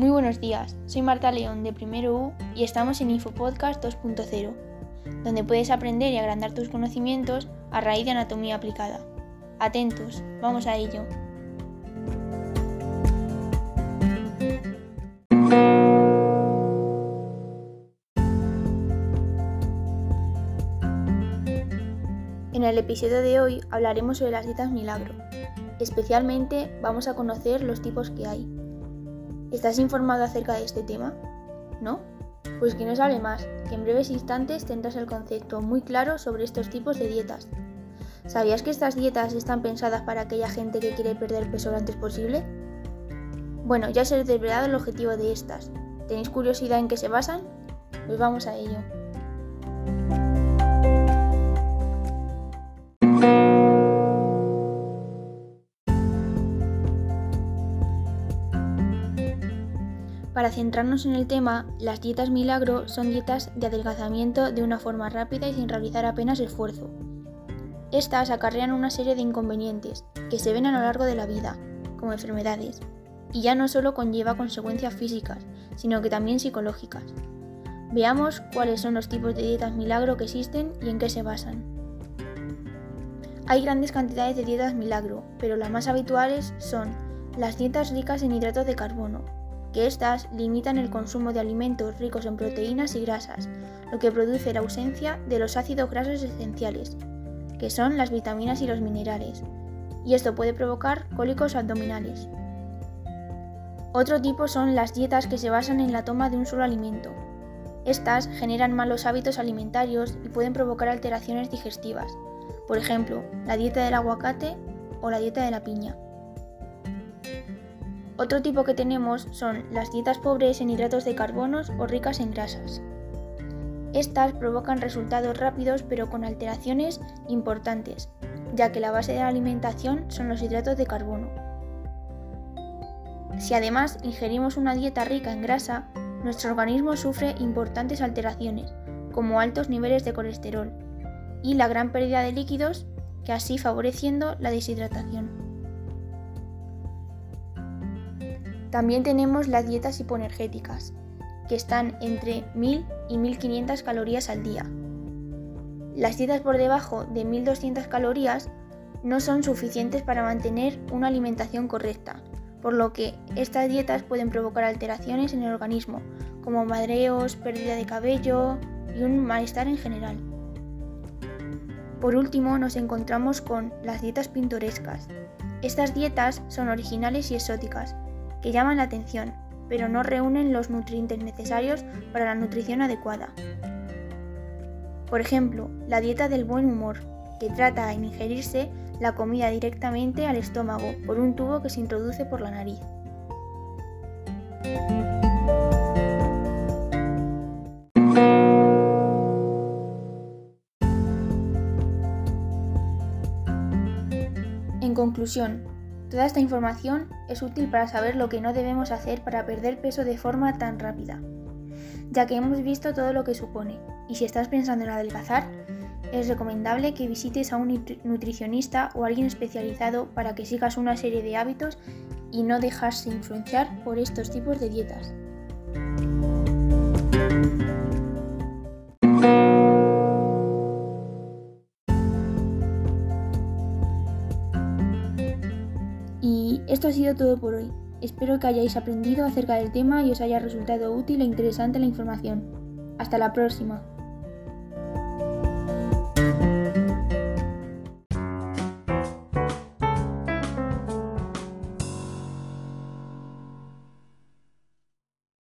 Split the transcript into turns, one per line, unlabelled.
Muy buenos días, soy Marta León de Primero U y estamos en Infopodcast 2.0, donde puedes aprender y agrandar tus conocimientos a raíz de anatomía aplicada. Atentos, vamos a ello. En el episodio de hoy hablaremos sobre las dietas milagro. Especialmente vamos a conocer los tipos que hay. ¿Estás informado acerca de este tema? ¿No? Pues que no hable más, que en breves instantes tendrás el concepto muy claro sobre estos tipos de dietas. ¿Sabías que estas dietas están pensadas para aquella gente que quiere perder peso lo antes posible? Bueno, ya se ha desvelado el objetivo de estas. ¿Tenéis curiosidad en qué se basan? Pues vamos a ello. Para centrarnos en el tema, las dietas milagro son dietas de adelgazamiento de una forma rápida y sin realizar apenas esfuerzo. Estas acarrean una serie de inconvenientes que se ven a lo largo de la vida, como enfermedades, y ya no solo conlleva consecuencias físicas, sino que también psicológicas. Veamos cuáles son los tipos de dietas milagro que existen y en qué se basan. Hay grandes cantidades de dietas milagro, pero las más habituales son las dietas ricas en hidratos de carbono, que éstas limitan el consumo de alimentos ricos en proteínas y grasas, lo que produce la ausencia de los ácidos grasos esenciales, que son las vitaminas y los minerales, y esto puede provocar cólicos abdominales. Otro tipo son las dietas que se basan en la toma de un solo alimento. Estas generan malos hábitos alimentarios y pueden provocar alteraciones digestivas, por ejemplo, la dieta del aguacate o la dieta de la piña. Otro tipo que tenemos son las dietas pobres en hidratos de carbonos o ricas en grasas. Estas provocan resultados rápidos pero con alteraciones importantes, ya que la base de la alimentación son los hidratos de carbono. Si además ingerimos una dieta rica en grasa, nuestro organismo sufre importantes alteraciones, como altos niveles de colesterol y la gran pérdida de líquidos, que así favoreciendo la deshidratación. También tenemos las dietas hipoenergéticas, que están entre 1000 y 1500 calorías al día. Las dietas por debajo de 1200 calorías no son suficientes para mantener una alimentación correcta, por lo que estas dietas pueden provocar alteraciones en el organismo, como madreos, pérdida de cabello y un malestar en general. Por último, nos encontramos con las dietas pintorescas. Estas dietas son originales y exóticas, que llaman la atención, pero no reúnen los nutrientes necesarios para la nutrición adecuada. Por ejemplo, la dieta del buen humor, que trata en ingerirse la comida directamente al estómago por un tubo que se introduce por la nariz. En conclusión, Toda esta información es útil para saber lo que no debemos hacer para perder peso de forma tan rápida, ya que hemos visto todo lo que supone, y si estás pensando en adelgazar, es recomendable que visites a un nutricionista o alguien especializado para que sigas una serie de hábitos y no dejarse influenciar por estos tipos de dietas. Esto ha sido todo por hoy. Espero que hayáis aprendido acerca del tema y os haya resultado útil e interesante la información. Hasta la próxima.